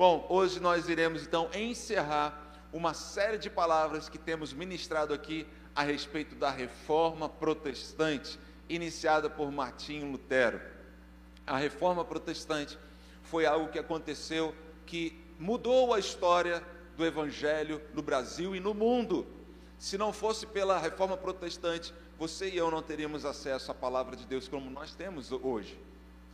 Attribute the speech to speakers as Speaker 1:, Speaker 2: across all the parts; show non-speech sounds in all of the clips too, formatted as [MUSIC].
Speaker 1: Bom, hoje nós iremos então encerrar uma série de palavras que temos ministrado aqui a respeito da reforma protestante, iniciada por Martinho Lutero. A reforma protestante foi algo que aconteceu que mudou a história do evangelho no Brasil e no mundo. Se não fosse pela reforma protestante, você e eu não teríamos acesso à palavra de Deus como nós temos hoje.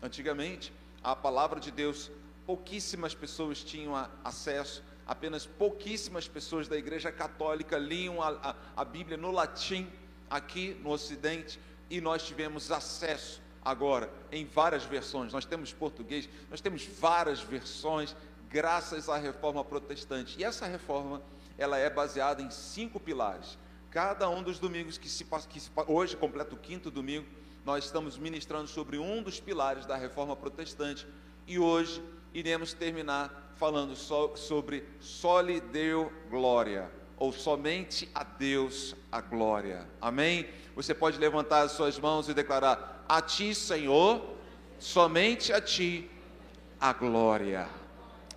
Speaker 1: Antigamente, a palavra de Deus, pouquíssimas pessoas tinham acesso, apenas pouquíssimas pessoas da Igreja Católica liam a, a, a Bíblia no latim aqui no Ocidente e nós tivemos acesso agora em várias versões. Nós temos português, nós temos várias versões graças à reforma protestante. E essa reforma, ela é baseada em cinco pilares. Cada um dos domingos que se, que se hoje completa o quinto domingo, nós estamos ministrando sobre um dos pilares da reforma protestante e hoje iremos terminar falando so, sobre soli deu glória, ou somente a Deus a glória. Amém? Você pode levantar as suas mãos e declarar: A ti, Senhor, somente a ti a glória.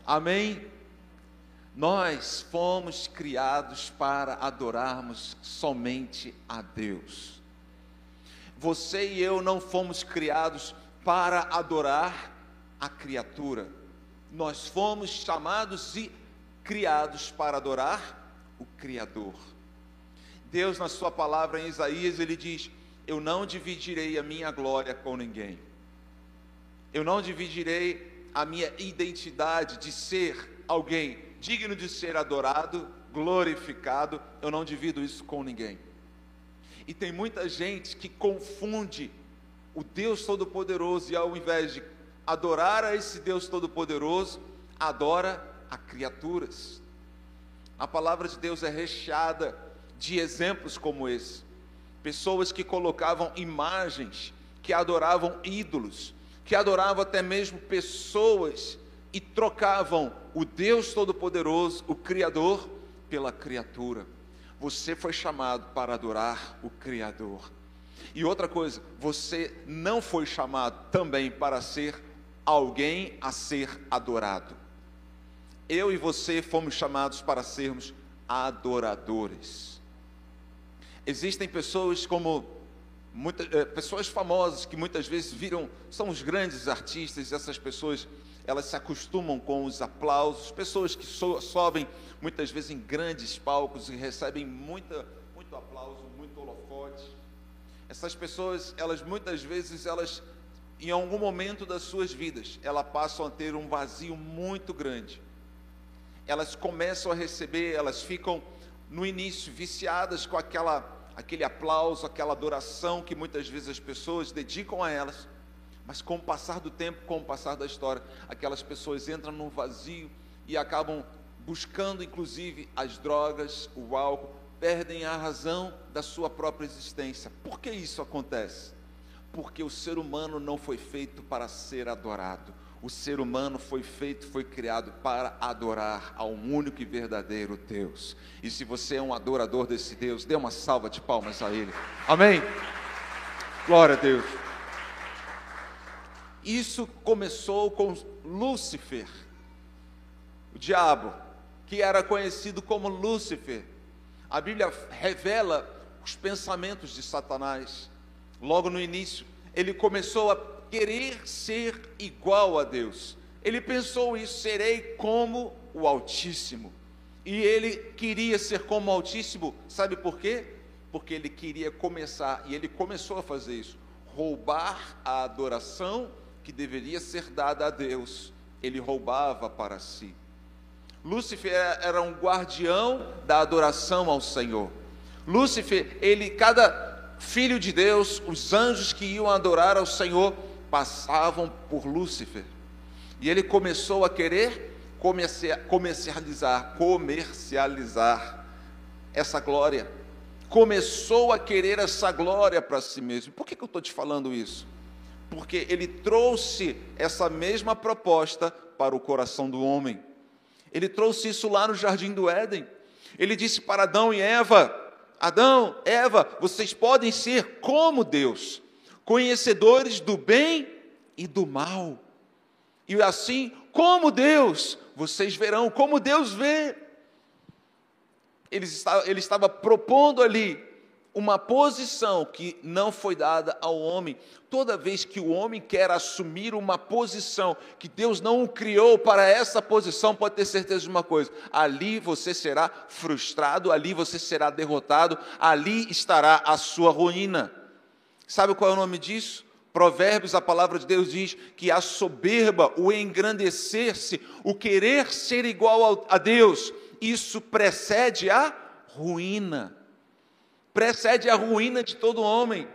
Speaker 1: Amém? Nós fomos criados para adorarmos somente a Deus. Você e eu não fomos criados para adorar a criatura. Nós fomos chamados e criados para adorar o Criador. Deus, na Sua palavra em Isaías, ele diz: Eu não dividirei a minha glória com ninguém. Eu não dividirei a minha identidade de ser alguém digno de ser adorado, glorificado, eu não divido isso com ninguém. E tem muita gente que confunde o Deus Todo-Poderoso e ao invés de adorar a esse Deus Todo-Poderoso, adora a criaturas. A palavra de Deus é recheada de exemplos como esse. Pessoas que colocavam imagens, que adoravam ídolos, que adoravam até mesmo pessoas e trocavam o Deus Todo-Poderoso, o Criador, pela criatura. Você foi chamado para adorar o Criador. E outra coisa, você não foi chamado também para ser alguém a ser adorado. Eu e você fomos chamados para sermos adoradores. Existem pessoas como Muita, é, pessoas famosas que muitas vezes viram, são os grandes artistas, essas pessoas elas se acostumam com os aplausos, pessoas que so, sobem muitas vezes em grandes palcos e recebem muita, muito aplauso, muito holofote. Essas pessoas, elas muitas vezes, elas, em algum momento das suas vidas, elas passam a ter um vazio muito grande. Elas começam a receber, elas ficam no início viciadas com aquela aquele aplauso, aquela adoração que muitas vezes as pessoas dedicam a elas, mas com o passar do tempo, com o passar da história, aquelas pessoas entram num vazio e acabam buscando inclusive as drogas, o álcool, perdem a razão da sua própria existência. Por que isso acontece? Porque o ser humano não foi feito para ser adorado. O ser humano foi feito, foi criado para adorar ao único e verdadeiro Deus. E se você é um adorador desse Deus, dê uma salva de palmas a Ele. Amém? Glória a Deus. Isso começou com Lúcifer, o diabo, que era conhecido como Lúcifer. A Bíblia revela os pensamentos de Satanás. Logo no início, ele começou a querer ser igual a Deus. Ele pensou isso, serei como o Altíssimo. E ele queria ser como o Altíssimo, sabe por quê? Porque ele queria começar, e ele começou a fazer isso, roubar a adoração que deveria ser dada a Deus. Ele roubava para si. Lúcifer era um guardião da adoração ao Senhor. Lúcifer, ele, cada filho de Deus, os anjos que iam adorar ao Senhor, passavam por Lúcifer. E ele começou a querer comercializar, comercializar essa glória. Começou a querer essa glória para si mesmo. Por que, que eu estou te falando isso? Porque ele trouxe essa mesma proposta para o coração do homem. Ele trouxe isso lá no jardim do Éden. Ele disse para Adão e Eva: Adão, Eva, vocês podem ser como Deus conhecedores do bem e do mal. E assim, como Deus, vocês verão como Deus vê. Ele estava, ele estava propondo ali uma posição que não foi dada ao homem. Toda vez que o homem quer assumir uma posição que Deus não o criou para essa posição, pode ter certeza de uma coisa: ali você será frustrado, ali você será derrotado, ali estará a sua ruína. Sabe qual é o nome disso? Provérbios, a palavra de Deus diz que a soberba, o engrandecer-se, o querer ser igual a Deus, isso precede a ruína. Precede a ruína de todo homem.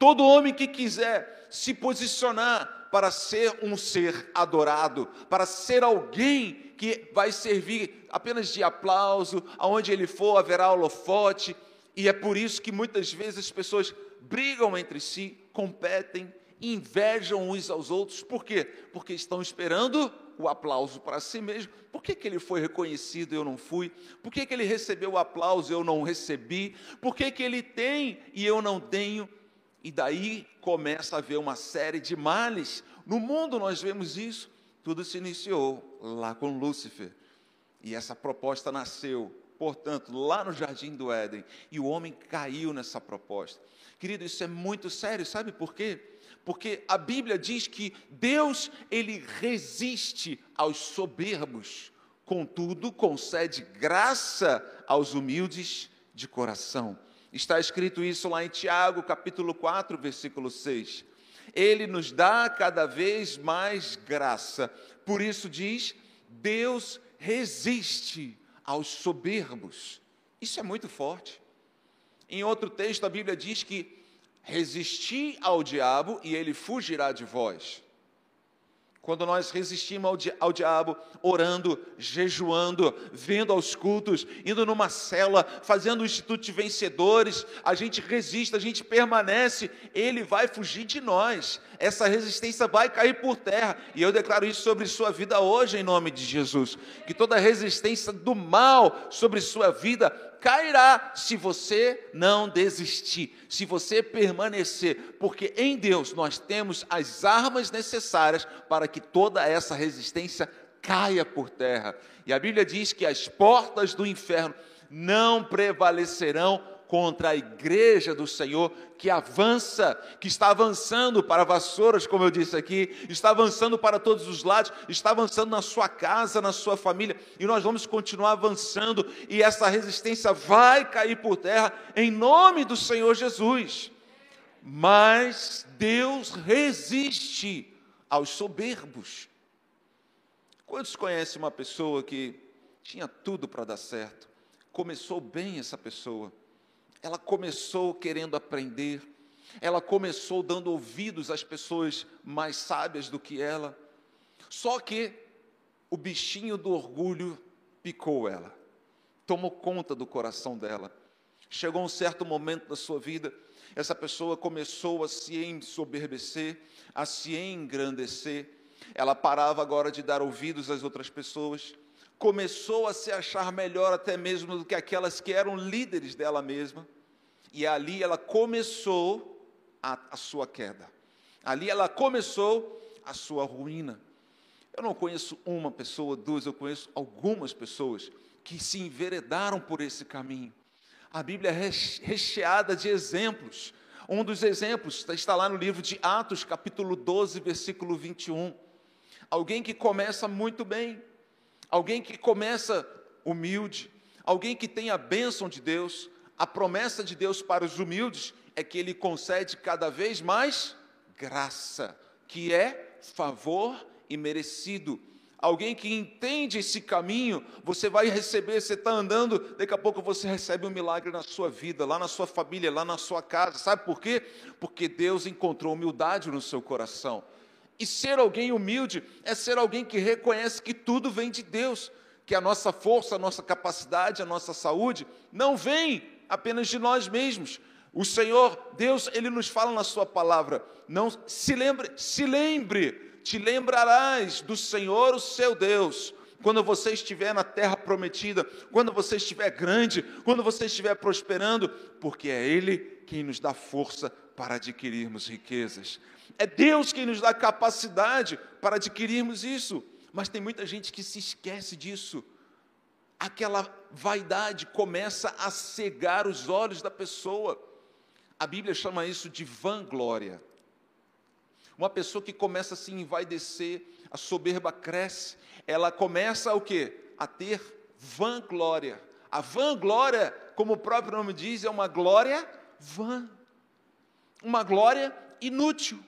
Speaker 1: Todo homem que quiser se posicionar para ser um ser adorado, para ser alguém que vai servir apenas de aplauso, aonde ele for haverá holofote, e é por isso que muitas vezes as pessoas brigam entre si, competem, invejam uns aos outros, por quê? Porque estão esperando o aplauso para si mesmo. Por que, que ele foi reconhecido e eu não fui? Por que, que ele recebeu o aplauso e eu não recebi? Por que, que ele tem e eu não tenho? E daí começa a haver uma série de males. No mundo nós vemos isso. Tudo se iniciou lá com Lúcifer. E essa proposta nasceu, portanto, lá no jardim do Éden. E o homem caiu nessa proposta. Querido, isso é muito sério, sabe por quê? Porque a Bíblia diz que Deus ele resiste aos soberbos, contudo concede graça aos humildes de coração. Está escrito isso lá em Tiago, capítulo 4, versículo 6. Ele nos dá cada vez mais graça. Por isso diz: Deus resiste aos soberbos. Isso é muito forte. Em outro texto, a Bíblia diz que Resisti ao diabo e ele fugirá de vós. Quando nós resistimos ao, di ao, diabo, orando, jejuando, vendo aos cultos, indo numa cela, fazendo o instituto de vencedores, a gente resiste, a gente permanece, ele vai fugir de nós. Essa resistência vai cair por terra. E eu declaro isso sobre sua vida hoje, em nome de Jesus. Que toda resistência do mal sobre sua vida cairá se você não desistir, se você permanecer, porque em Deus nós temos as armas necessárias para que toda essa resistência caia por terra. E a Bíblia diz que as portas do inferno não prevalecerão contra a igreja do Senhor que avança, que está avançando para vassouras, como eu disse aqui, está avançando para todos os lados, está avançando na sua casa, na sua família, e nós vamos continuar avançando, e essa resistência vai cair por terra em nome do Senhor Jesus. Mas Deus resiste aos soberbos. Quantos conhecem uma pessoa que tinha tudo para dar certo? Começou bem essa pessoa, ela começou querendo aprender, ela começou dando ouvidos às pessoas mais sábias do que ela. Só que o bichinho do orgulho picou ela, tomou conta do coração dela. Chegou um certo momento da sua vida, essa pessoa começou a se ensoberbecer, a se engrandecer. Ela parava agora de dar ouvidos às outras pessoas, começou a se achar melhor até mesmo do que aquelas que eram líderes dela mesma, e ali ela começou a, a sua queda, ali ela começou a sua ruína. Eu não conheço uma pessoa, duas, eu conheço algumas pessoas que se enveredaram por esse caminho. A Bíblia é recheada de exemplos. Um dos exemplos está lá no livro de Atos, capítulo 12, versículo 21. Alguém que começa muito bem, alguém que começa humilde, alguém que tem a bênção de Deus, a promessa de Deus para os humildes é que Ele concede cada vez mais graça, que é favor e merecido. Alguém que entende esse caminho, você vai receber, você está andando, daqui a pouco você recebe um milagre na sua vida, lá na sua família, lá na sua casa. Sabe por quê? Porque Deus encontrou humildade no seu coração. E ser alguém humilde é ser alguém que reconhece que tudo vem de Deus, que a nossa força, a nossa capacidade, a nossa saúde não vem apenas de nós mesmos. O Senhor, Deus, ele nos fala na sua palavra, não se lembre, se lembre, te lembrarás do Senhor, o seu Deus, quando você estiver na terra prometida, quando você estiver grande, quando você estiver prosperando, porque é ele quem nos dá força para adquirirmos riquezas. É Deus quem nos dá capacidade para adquirirmos isso. Mas tem muita gente que se esquece disso. Aquela vaidade começa a cegar os olhos da pessoa. A Bíblia chama isso de vanglória. Uma pessoa que começa a se envaidecer, a soberba cresce, ela começa o quê? A ter vanglória. A vanglória, como o próprio nome diz, é uma glória vã. Uma glória inútil.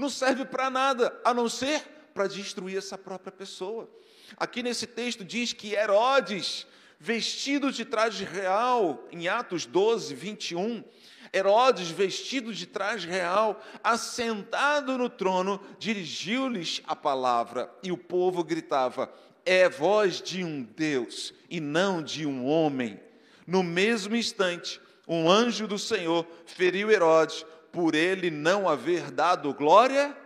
Speaker 1: Não serve para nada, a não ser para destruir essa própria pessoa. Aqui nesse texto diz que Herodes, vestido de traje real, em Atos 12, 21, Herodes, vestido de traje real, assentado no trono, dirigiu-lhes a palavra, e o povo gritava: É voz de um Deus e não de um homem. No mesmo instante, um anjo do Senhor feriu Herodes, por ele não haver dado glória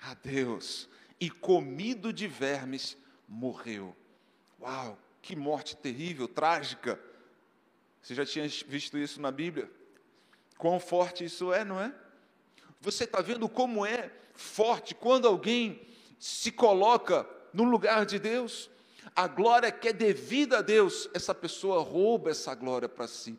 Speaker 1: a Deus, e comido de vermes, morreu. Uau, que morte terrível, trágica. Você já tinha visto isso na Bíblia? Quão forte isso é, não é? Você está vendo como é forte quando alguém se coloca no lugar de Deus? A glória que é devida a Deus, essa pessoa rouba essa glória para si.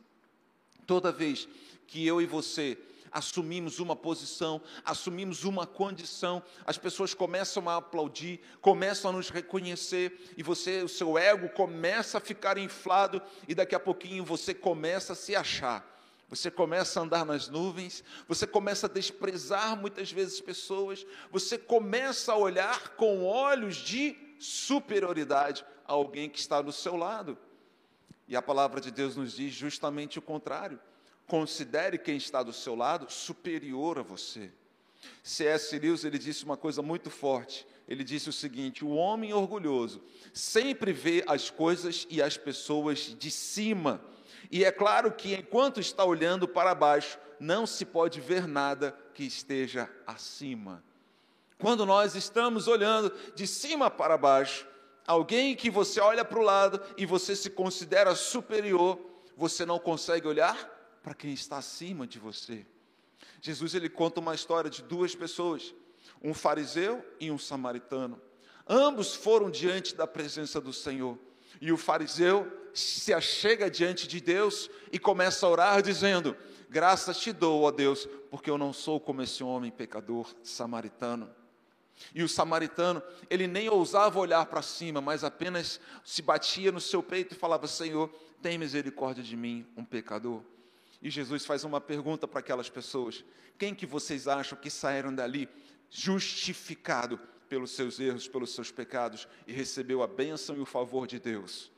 Speaker 1: Toda vez que eu e você assumimos uma posição, assumimos uma condição, as pessoas começam a aplaudir, começam a nos reconhecer, e você, o seu ego começa a ficar inflado, e daqui a pouquinho você começa a se achar. Você começa a andar nas nuvens, você começa a desprezar muitas vezes pessoas, você começa a olhar com olhos de superioridade a alguém que está do seu lado. E a palavra de Deus nos diz justamente o contrário. Considere quem está do seu lado superior a você. C.S. Lewis ele disse uma coisa muito forte. Ele disse o seguinte: o homem orgulhoso sempre vê as coisas e as pessoas de cima e é claro que enquanto está olhando para baixo, não se pode ver nada que esteja acima. Quando nós estamos olhando de cima para baixo, alguém que você olha para o lado e você se considera superior, você não consegue olhar para quem está acima de você. Jesus ele conta uma história de duas pessoas, um fariseu e um samaritano. Ambos foram diante da presença do Senhor. E o fariseu se achega diante de Deus e começa a orar, dizendo: Graças te dou, ó Deus, porque eu não sou como esse homem pecador samaritano. E o samaritano, ele nem ousava olhar para cima, mas apenas se batia no seu peito e falava: Senhor, tem misericórdia de mim, um pecador. E Jesus faz uma pergunta para aquelas pessoas: Quem que vocês acham que saíram dali justificado pelos seus erros, pelos seus pecados e recebeu a bênção e o favor de Deus?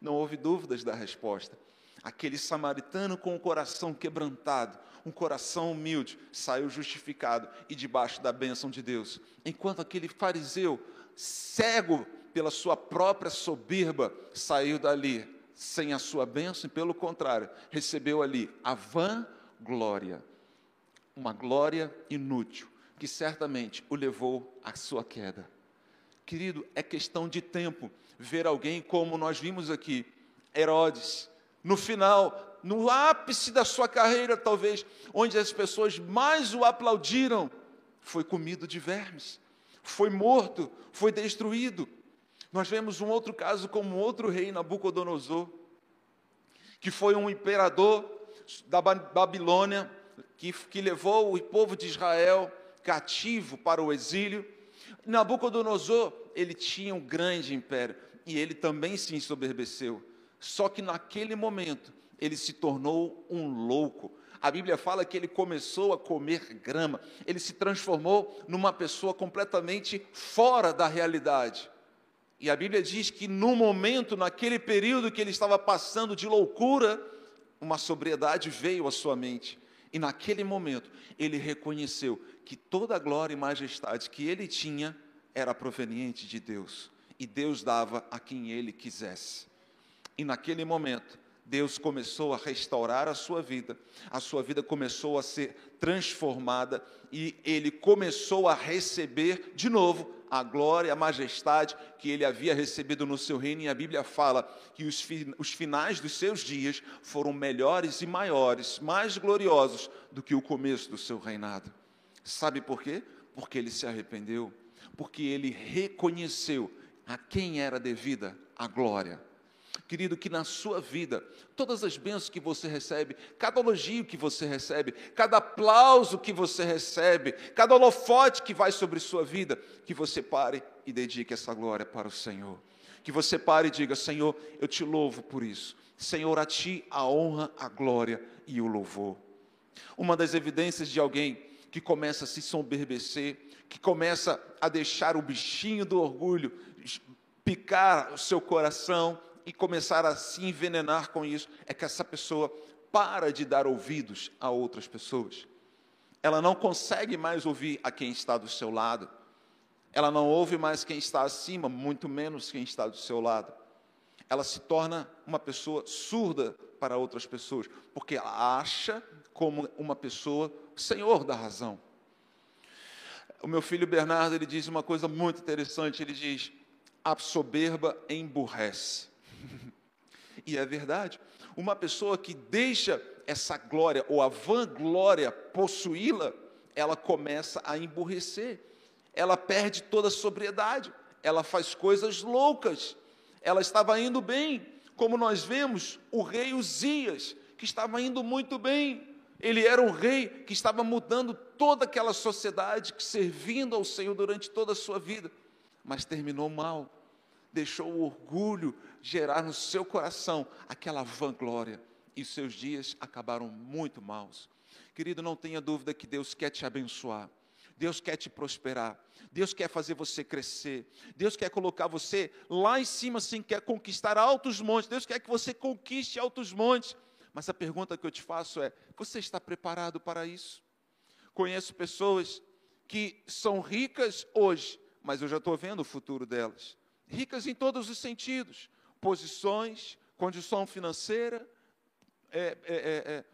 Speaker 1: Não houve dúvidas da resposta. Aquele samaritano com o coração quebrantado, um coração humilde, saiu justificado e debaixo da bênção de Deus. Enquanto aquele fariseu, cego pela sua própria soberba, saiu dali sem a sua bênção e, pelo contrário, recebeu ali a vã glória, uma glória inútil, que certamente o levou à sua queda. Querido, é questão de tempo ver alguém como nós vimos aqui, Herodes, no final, no ápice da sua carreira, talvez, onde as pessoas mais o aplaudiram, foi comido de vermes, foi morto, foi destruído. Nós vemos um outro caso como outro rei, Nabucodonosor, que foi um imperador da Babilônia, que, que levou o povo de Israel cativo para o exílio. Nabucodonosor, ele tinha um grande império, e ele também se ensoberbeceu. Só que naquele momento ele se tornou um louco. A Bíblia fala que ele começou a comer grama, ele se transformou numa pessoa completamente fora da realidade. E a Bíblia diz que no momento, naquele período que ele estava passando de loucura, uma sobriedade veio à sua mente. E naquele momento, ele reconheceu que toda a glória e majestade que ele tinha era proveniente de Deus e Deus dava a quem ele quisesse. E naquele momento, Deus começou a restaurar a sua vida, a sua vida começou a ser transformada e ele começou a receber de novo a glória, a majestade que ele havia recebido no seu reino, e a Bíblia fala que os, fi, os finais dos seus dias foram melhores e maiores, mais gloriosos do que o começo do seu reinado. Sabe por quê? Porque ele se arrependeu, porque ele reconheceu a quem era devida a glória Querido, que na sua vida, todas as bênçãos que você recebe, cada elogio que você recebe, cada aplauso que você recebe, cada holofote que vai sobre sua vida, que você pare e dedique essa glória para o Senhor. Que você pare e diga: Senhor, eu te louvo por isso. Senhor, a ti a honra, a glória e o louvor. Uma das evidências de alguém que começa a se somberbecer, que começa a deixar o bichinho do orgulho picar o seu coração, e começar a se envenenar com isso é que essa pessoa para de dar ouvidos a outras pessoas. Ela não consegue mais ouvir a quem está do seu lado. Ela não ouve mais quem está acima, muito menos quem está do seu lado. Ela se torna uma pessoa surda para outras pessoas, porque ela acha como uma pessoa senhor da razão. O meu filho Bernardo, ele diz uma coisa muito interessante, ele diz: a soberba emburrece. [LAUGHS] e é verdade. Uma pessoa que deixa essa glória ou a vanglória possuí-la, ela começa a emburrecer. Ela perde toda a sobriedade. Ela faz coisas loucas. Ela estava indo bem, como nós vemos o rei Uzias, que estava indo muito bem. Ele era um rei que estava mudando toda aquela sociedade, servindo ao Senhor durante toda a sua vida, mas terminou mal deixou o orgulho gerar no seu coração aquela vanglória, e seus dias acabaram muito maus. Querido, não tenha dúvida que Deus quer te abençoar. Deus quer te prosperar, Deus quer fazer você crescer, Deus quer colocar você lá em cima, assim, quer conquistar altos montes, Deus quer que você conquiste altos montes. Mas a pergunta que eu te faço é: você está preparado para isso? Conheço pessoas que são ricas hoje, mas eu já estou vendo o futuro delas ricas em todos os sentidos: posições, condição financeira, é, é, é, é,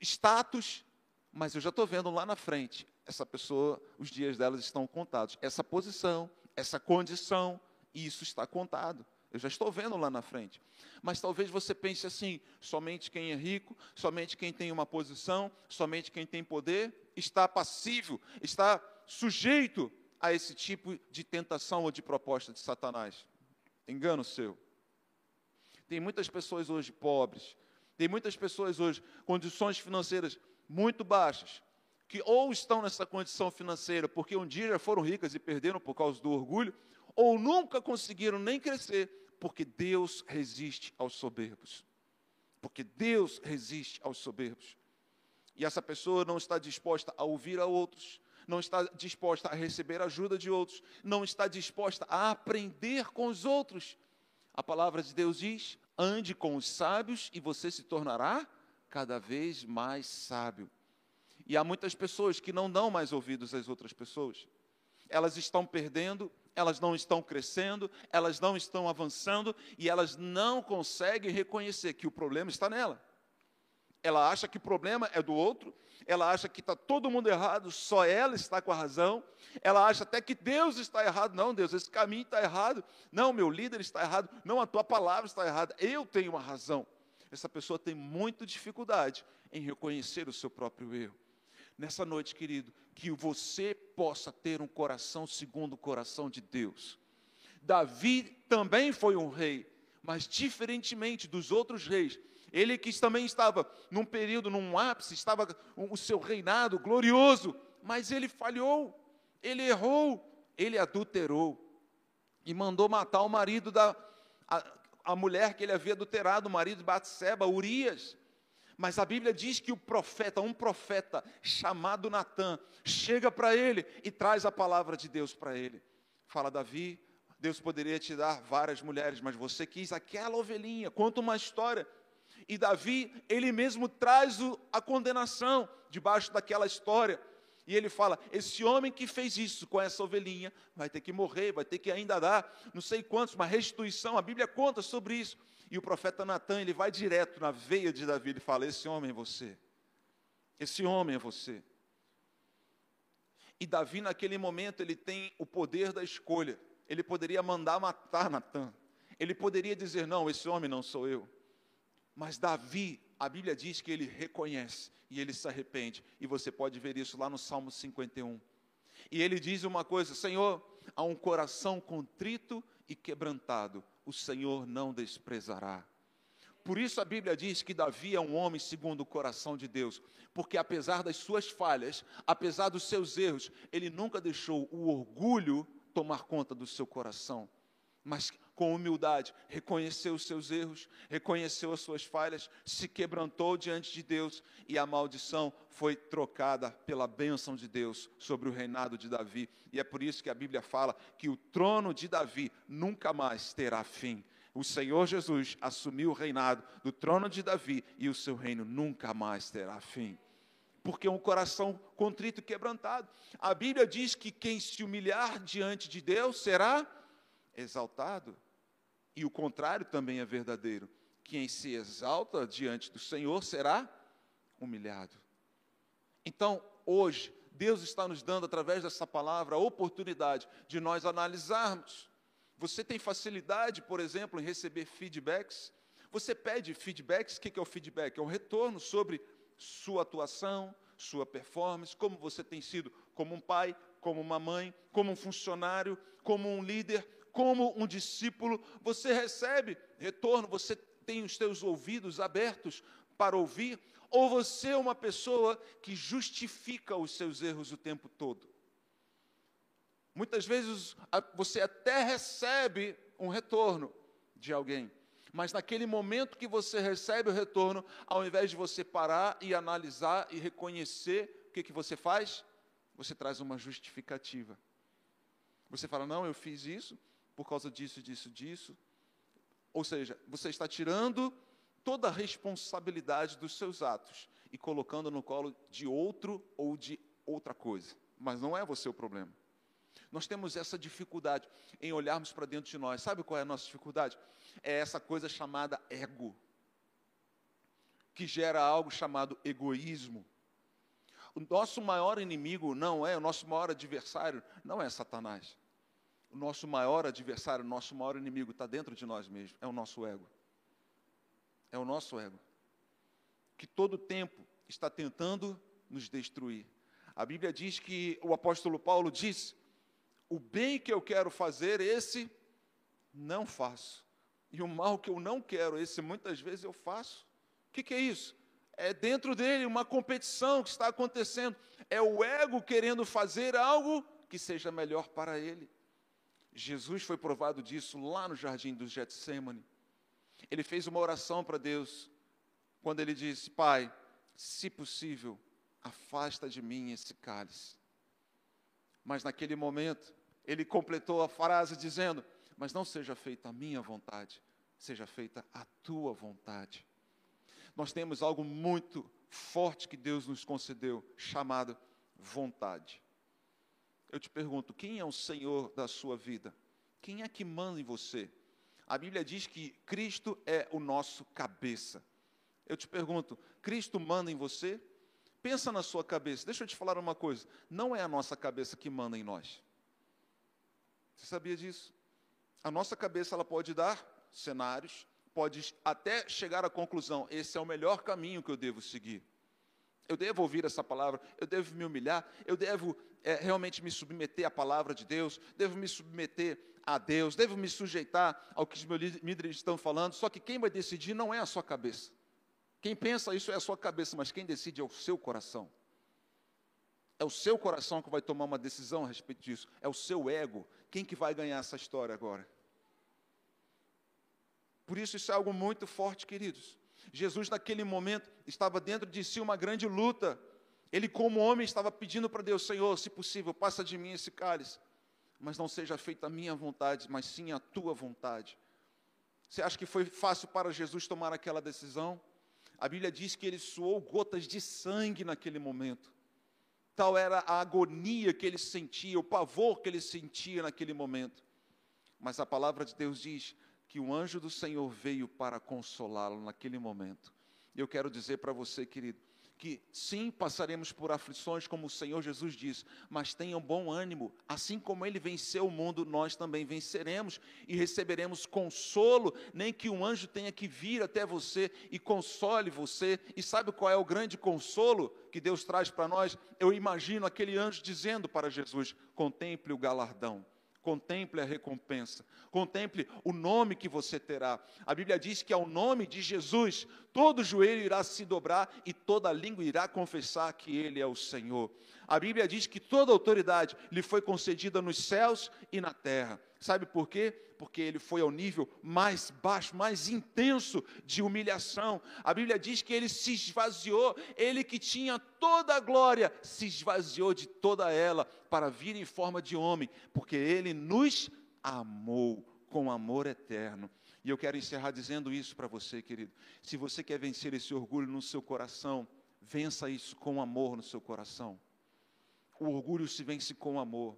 Speaker 1: status. Mas eu já estou vendo lá na frente, essa pessoa, os dias delas estão contados. Essa posição, essa condição, isso está contado. Eu já estou vendo lá na frente. Mas talvez você pense assim: somente quem é rico, somente quem tem uma posição, somente quem tem poder, está passível, está sujeito a esse tipo de tentação ou de proposta de Satanás. Engano seu. Tem muitas pessoas hoje pobres, tem muitas pessoas hoje condições financeiras muito baixas, que ou estão nessa condição financeira porque um dia já foram ricas e perderam por causa do orgulho, ou nunca conseguiram nem crescer, porque Deus resiste aos soberbos. Porque Deus resiste aos soberbos. E essa pessoa não está disposta a ouvir a outros, não está disposta a receber ajuda de outros, não está disposta a aprender com os outros. A palavra de Deus diz: ande com os sábios e você se tornará cada vez mais sábio. E há muitas pessoas que não dão mais ouvidos às outras pessoas. Elas estão perdendo, elas não estão crescendo, elas não estão avançando e elas não conseguem reconhecer que o problema está nela. Ela acha que o problema é do outro, ela acha que está todo mundo errado, só ela está com a razão, ela acha até que Deus está errado. Não, Deus, esse caminho está errado. Não, meu líder está errado. Não, a tua palavra está errada. Eu tenho uma razão. Essa pessoa tem muita dificuldade em reconhecer o seu próprio erro. Nessa noite, querido, que você possa ter um coração segundo o coração de Deus. Davi também foi um rei, mas diferentemente dos outros reis, ele que também estava num período, num ápice, estava o seu reinado glorioso, mas ele falhou, ele errou, ele adulterou e mandou matar o marido da a, a mulher que ele havia adulterado, o marido de Batseba, Urias. Mas a Bíblia diz que o profeta, um profeta chamado Natã, chega para ele e traz a palavra de Deus para ele. Fala, Davi, Deus poderia te dar várias mulheres, mas você quis aquela ovelhinha. Conta uma história. E Davi, ele mesmo traz a condenação debaixo daquela história. E ele fala: esse homem que fez isso com essa ovelhinha vai ter que morrer, vai ter que ainda dar não sei quantos, uma restituição. A Bíblia conta sobre isso. E o profeta Natan, ele vai direto na veia de Davi e fala: Esse homem é você. Esse homem é você. E Davi, naquele momento, ele tem o poder da escolha. Ele poderia mandar matar Natan. Ele poderia dizer: Não, esse homem não sou eu. Mas Davi, a Bíblia diz que ele reconhece e ele se arrepende. E você pode ver isso lá no Salmo 51. E ele diz uma coisa: Senhor, a um coração contrito e quebrantado, o Senhor não desprezará. Por isso a Bíblia diz que Davi é um homem segundo o coração de Deus, porque apesar das suas falhas, apesar dos seus erros, ele nunca deixou o orgulho tomar conta do seu coração, mas com humildade reconheceu os seus erros, reconheceu as suas falhas, se quebrantou diante de Deus e a maldição foi trocada pela bênção de Deus sobre o reinado de Davi. E é por isso que a Bíblia fala que o trono de Davi nunca mais terá fim o Senhor Jesus assumiu o reinado do trono de Davi e o seu reino nunca mais terá fim. Porque é um coração contrito e quebrantado. A Bíblia diz que quem se humilhar diante de Deus será exaltado. E o contrário também é verdadeiro. Quem se exalta diante do Senhor será humilhado. Então, hoje, Deus está nos dando, através dessa palavra, a oportunidade de nós analisarmos você tem facilidade, por exemplo, em receber feedbacks? Você pede feedbacks, o que é o feedback? É um retorno sobre sua atuação, sua performance, como você tem sido como um pai, como uma mãe, como um funcionário, como um líder, como um discípulo. Você recebe retorno, você tem os seus ouvidos abertos para ouvir, ou você é uma pessoa que justifica os seus erros o tempo todo? Muitas vezes você até recebe um retorno de alguém, mas naquele momento que você recebe o retorno, ao invés de você parar e analisar e reconhecer, o que, que você faz? Você traz uma justificativa. Você fala, não, eu fiz isso por causa disso, disso, disso. Ou seja, você está tirando toda a responsabilidade dos seus atos e colocando no colo de outro ou de outra coisa. Mas não é você o problema. Nós temos essa dificuldade em olharmos para dentro de nós. Sabe qual é a nossa dificuldade? É essa coisa chamada ego, que gera algo chamado egoísmo. O nosso maior inimigo não é, o nosso maior adversário não é Satanás. O nosso maior adversário, o nosso maior inimigo está dentro de nós mesmos, é o nosso ego. É o nosso ego. Que todo tempo está tentando nos destruir. A Bíblia diz que o apóstolo Paulo disse o bem que eu quero fazer, esse não faço. E o mal que eu não quero, esse muitas vezes eu faço. O que, que é isso? É dentro dele uma competição que está acontecendo. É o ego querendo fazer algo que seja melhor para ele. Jesus foi provado disso lá no jardim do Getsemane. Ele fez uma oração para Deus, quando ele disse: Pai, se possível, afasta de mim esse cálice. Mas naquele momento, ele completou a frase dizendo: Mas não seja feita a minha vontade, seja feita a tua vontade. Nós temos algo muito forte que Deus nos concedeu, chamado vontade. Eu te pergunto: quem é o Senhor da sua vida? Quem é que manda em você? A Bíblia diz que Cristo é o nosso cabeça. Eu te pergunto: Cristo manda em você? Pensa na sua cabeça. Deixa eu te falar uma coisa: não é a nossa cabeça que manda em nós. Você sabia disso? A nossa cabeça ela pode dar cenários, pode até chegar à conclusão: esse é o melhor caminho que eu devo seguir. Eu devo ouvir essa palavra, eu devo me humilhar, eu devo é, realmente me submeter à palavra de Deus, devo me submeter a Deus, devo me sujeitar ao que os meus líderes estão falando. Só que quem vai decidir não é a sua cabeça. Quem pensa isso é a sua cabeça, mas quem decide é o seu coração. É o seu coração que vai tomar uma decisão a respeito disso. É o seu ego. Quem que vai ganhar essa história agora? Por isso isso é algo muito forte, queridos. Jesus naquele momento estava dentro de si uma grande luta. Ele como homem estava pedindo para Deus, Senhor, se possível, passa de mim esse cálice. Mas não seja feita a minha vontade, mas sim a tua vontade. Você acha que foi fácil para Jesus tomar aquela decisão? A Bíblia diz que ele suou gotas de sangue naquele momento. tal era a agonia que ele sentia, o pavor que ele sentia naquele momento. Mas a palavra de Deus diz que o anjo do Senhor veio para consolá-lo naquele momento. Eu quero dizer para você, querido, que sim, passaremos por aflições, como o Senhor Jesus diz, mas tenham bom ânimo, assim como ele venceu o mundo, nós também venceremos e receberemos consolo, nem que um anjo tenha que vir até você e console você. E sabe qual é o grande consolo que Deus traz para nós? Eu imagino aquele anjo dizendo para Jesus: contemple o galardão Contemple a recompensa, contemple o nome que você terá. A Bíblia diz que ao nome de Jesus, todo joelho irá se dobrar e toda língua irá confessar que Ele é o Senhor. A Bíblia diz que toda autoridade lhe foi concedida nos céus e na terra. Sabe por quê? Porque ele foi ao nível mais baixo, mais intenso de humilhação. A Bíblia diz que ele se esvaziou, ele que tinha toda a glória, se esvaziou de toda ela para vir em forma de homem, porque ele nos amou com amor eterno. E eu quero encerrar dizendo isso para você, querido. Se você quer vencer esse orgulho no seu coração, vença isso com amor no seu coração. O orgulho se vence com amor.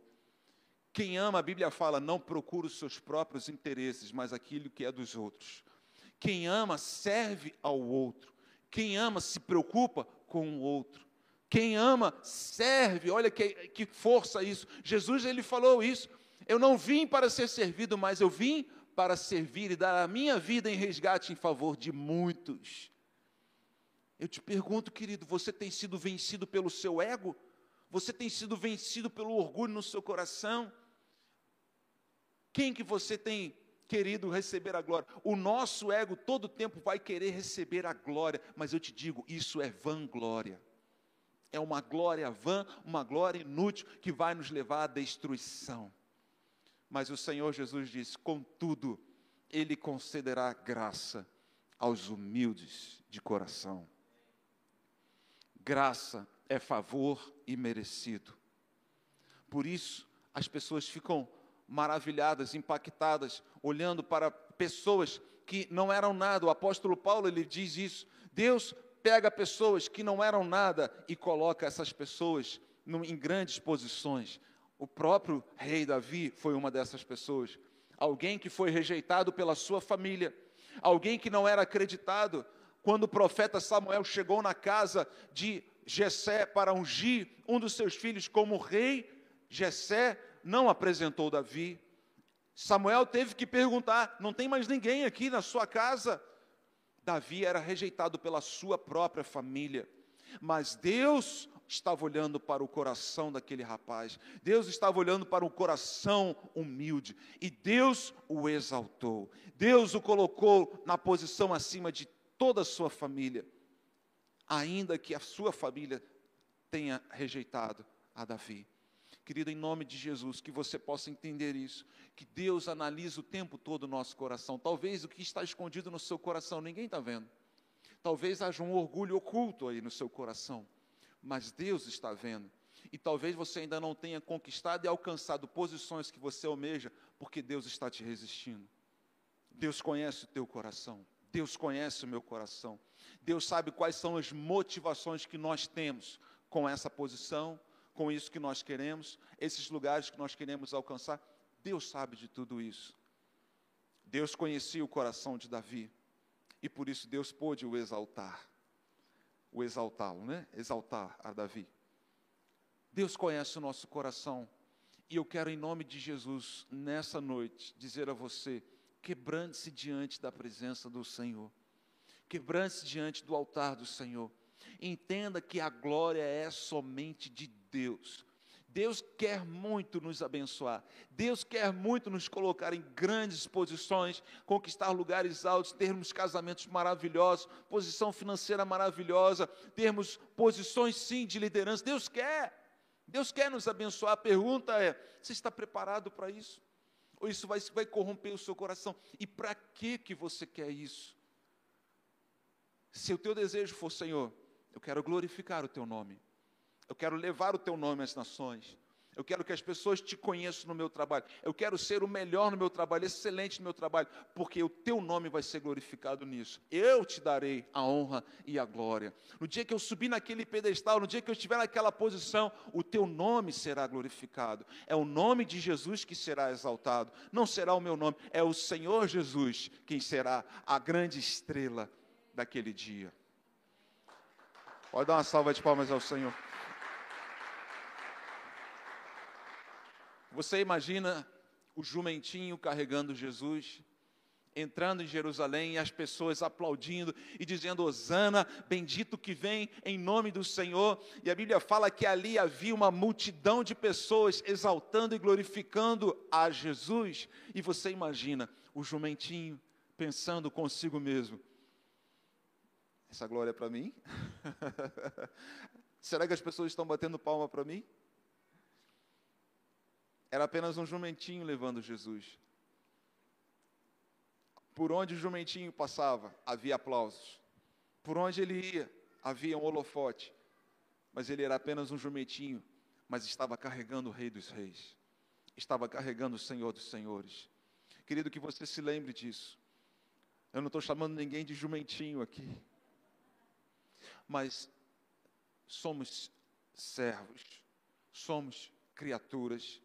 Speaker 1: Quem ama, a Bíblia fala, não procura os seus próprios interesses, mas aquilo que é dos outros. Quem ama, serve ao outro. Quem ama, se preocupa com o outro. Quem ama, serve. Olha que, que força isso. Jesus, ele falou isso. Eu não vim para ser servido, mas eu vim para servir e dar a minha vida em resgate em favor de muitos. Eu te pergunto, querido, você tem sido vencido pelo seu ego? Você tem sido vencido pelo orgulho no seu coração? Quem que você tem querido receber a glória? O nosso ego todo tempo vai querer receber a glória, mas eu te digo, isso é vanglória. É uma glória vã, uma glória inútil que vai nos levar à destruição. Mas o Senhor Jesus disse: contudo, Ele concederá graça aos humildes de coração. Graça é favor imerecido. Por isso, as pessoas ficam maravilhadas, impactadas, olhando para pessoas que não eram nada. O apóstolo Paulo ele diz isso. Deus pega pessoas que não eram nada e coloca essas pessoas em grandes posições. O próprio rei Davi foi uma dessas pessoas. Alguém que foi rejeitado pela sua família, alguém que não era acreditado. Quando o profeta Samuel chegou na casa de Jessé para ungir um dos seus filhos como rei, Jessé não apresentou Davi. Samuel teve que perguntar: não tem mais ninguém aqui na sua casa? Davi era rejeitado pela sua própria família, mas Deus estava olhando para o coração daquele rapaz, Deus estava olhando para o coração humilde, e Deus o exaltou, Deus o colocou na posição acima de toda a sua família, ainda que a sua família tenha rejeitado a Davi. Querido, em nome de Jesus, que você possa entender isso, que Deus analisa o tempo todo o nosso coração. Talvez o que está escondido no seu coração ninguém está vendo. Talvez haja um orgulho oculto aí no seu coração, mas Deus está vendo. E talvez você ainda não tenha conquistado e alcançado posições que você almeja, porque Deus está te resistindo. Deus conhece o teu coração. Deus conhece o meu coração. Deus sabe quais são as motivações que nós temos com essa posição, com isso que nós queremos, esses lugares que nós queremos alcançar. Deus sabe de tudo isso. Deus conhecia o coração de Davi e por isso Deus pôde o exaltar, o exaltá-lo, né? Exaltar a Davi. Deus conhece o nosso coração e eu quero, em nome de Jesus, nessa noite, dizer a você: quebrante-se diante da presença do Senhor, quebrante-se diante do altar do Senhor. Entenda que a glória é somente de Deus. Deus quer muito nos abençoar. Deus quer muito nos colocar em grandes posições, conquistar lugares altos, termos casamentos maravilhosos, posição financeira maravilhosa, termos posições sim de liderança. Deus quer. Deus quer nos abençoar. A pergunta é: você está preparado para isso? Ou isso vai, vai corromper o seu coração? E para que que você quer isso? Se o teu desejo for, Senhor, eu quero glorificar o teu nome. Eu quero levar o teu nome às nações. Eu quero que as pessoas te conheçam no meu trabalho. Eu quero ser o melhor no meu trabalho, excelente no meu trabalho, porque o teu nome vai ser glorificado nisso. Eu te darei a honra e a glória. No dia que eu subir naquele pedestal, no dia que eu estiver naquela posição, o teu nome será glorificado. É o nome de Jesus que será exaltado. Não será o meu nome, é o Senhor Jesus quem será a grande estrela daquele dia. Pode dar uma salva de palmas ao Senhor. Você imagina o jumentinho carregando Jesus, entrando em Jerusalém e as pessoas aplaudindo e dizendo: Hosana, bendito que vem em nome do Senhor. E a Bíblia fala que ali havia uma multidão de pessoas exaltando e glorificando a Jesus. E você imagina o jumentinho pensando consigo mesmo: essa glória é para mim? [LAUGHS] Será que as pessoas estão batendo palma para mim? Era apenas um jumentinho levando Jesus. Por onde o jumentinho passava, havia aplausos. Por onde ele ia, havia um holofote. Mas ele era apenas um jumentinho, mas estava carregando o Rei dos Reis. Estava carregando o Senhor dos Senhores. Querido, que você se lembre disso. Eu não estou chamando ninguém de jumentinho aqui. Mas somos servos, somos criaturas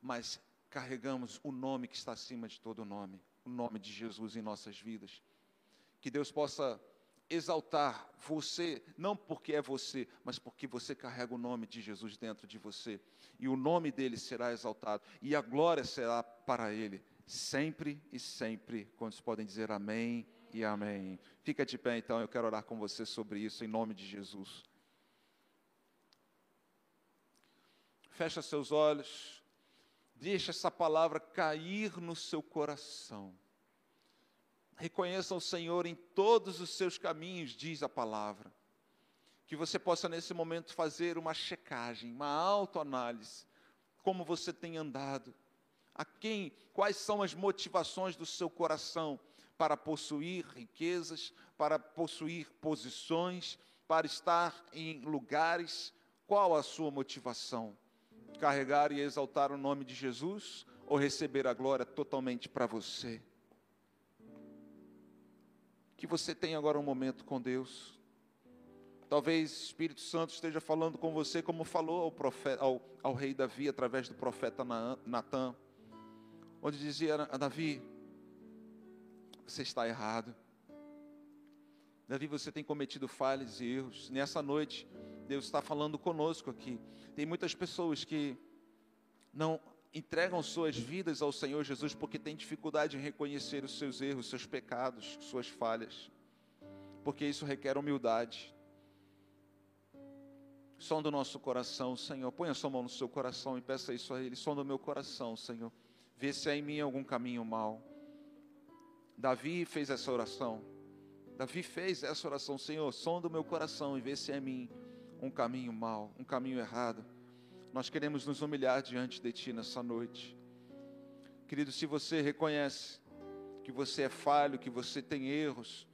Speaker 1: mas carregamos o nome que está acima de todo nome, o nome de Jesus em nossas vidas. Que Deus possa exaltar você, não porque é você, mas porque você carrega o nome de Jesus dentro de você, e o nome dele será exaltado, e a glória será para ele, sempre e sempre. Quantos podem dizer amém e amém? Fica de pé então, eu quero orar com você sobre isso, em nome de Jesus. Fecha seus olhos. Deixe essa palavra cair no seu coração. Reconheça o Senhor em todos os seus caminhos, diz a palavra. Que você possa nesse momento fazer uma checagem, uma autoanálise. Como você tem andado? A quem, quais são as motivações do seu coração para possuir riquezas, para possuir posições, para estar em lugares? Qual a sua motivação? Carregar e exaltar o nome de Jesus ou receber a glória totalmente para você? Que você tenha agora um momento com Deus. Talvez o Espírito Santo esteja falando com você, como falou ao, profeta, ao, ao rei Davi através do profeta Natan, onde dizia a Davi: Você está errado. Davi, você tem cometido falhas e erros. Nessa noite, Deus está falando conosco aqui. Tem muitas pessoas que não entregam suas vidas ao Senhor Jesus porque têm dificuldade em reconhecer os seus erros, seus pecados, suas falhas. Porque isso requer humildade. Som do nosso coração, Senhor. Põe a sua mão no seu coração e peça isso a Ele. Som do meu coração, Senhor. Vê se há em mim algum caminho mal. Davi fez essa oração. Davi fez essa oração, Senhor, som do meu coração e vê se é em mim um caminho mau, um caminho errado. Nós queremos nos humilhar diante de Ti nessa noite. Querido, se você reconhece que você é falho, que você tem erros,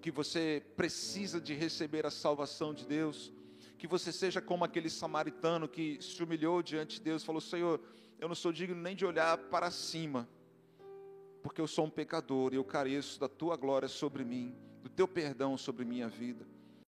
Speaker 1: que você precisa de receber a salvação de Deus, que você seja como aquele samaritano que se humilhou diante de Deus, falou: Senhor, eu não sou digno nem de olhar para cima, porque eu sou um pecador e eu careço da tua glória sobre mim, do teu perdão sobre minha vida.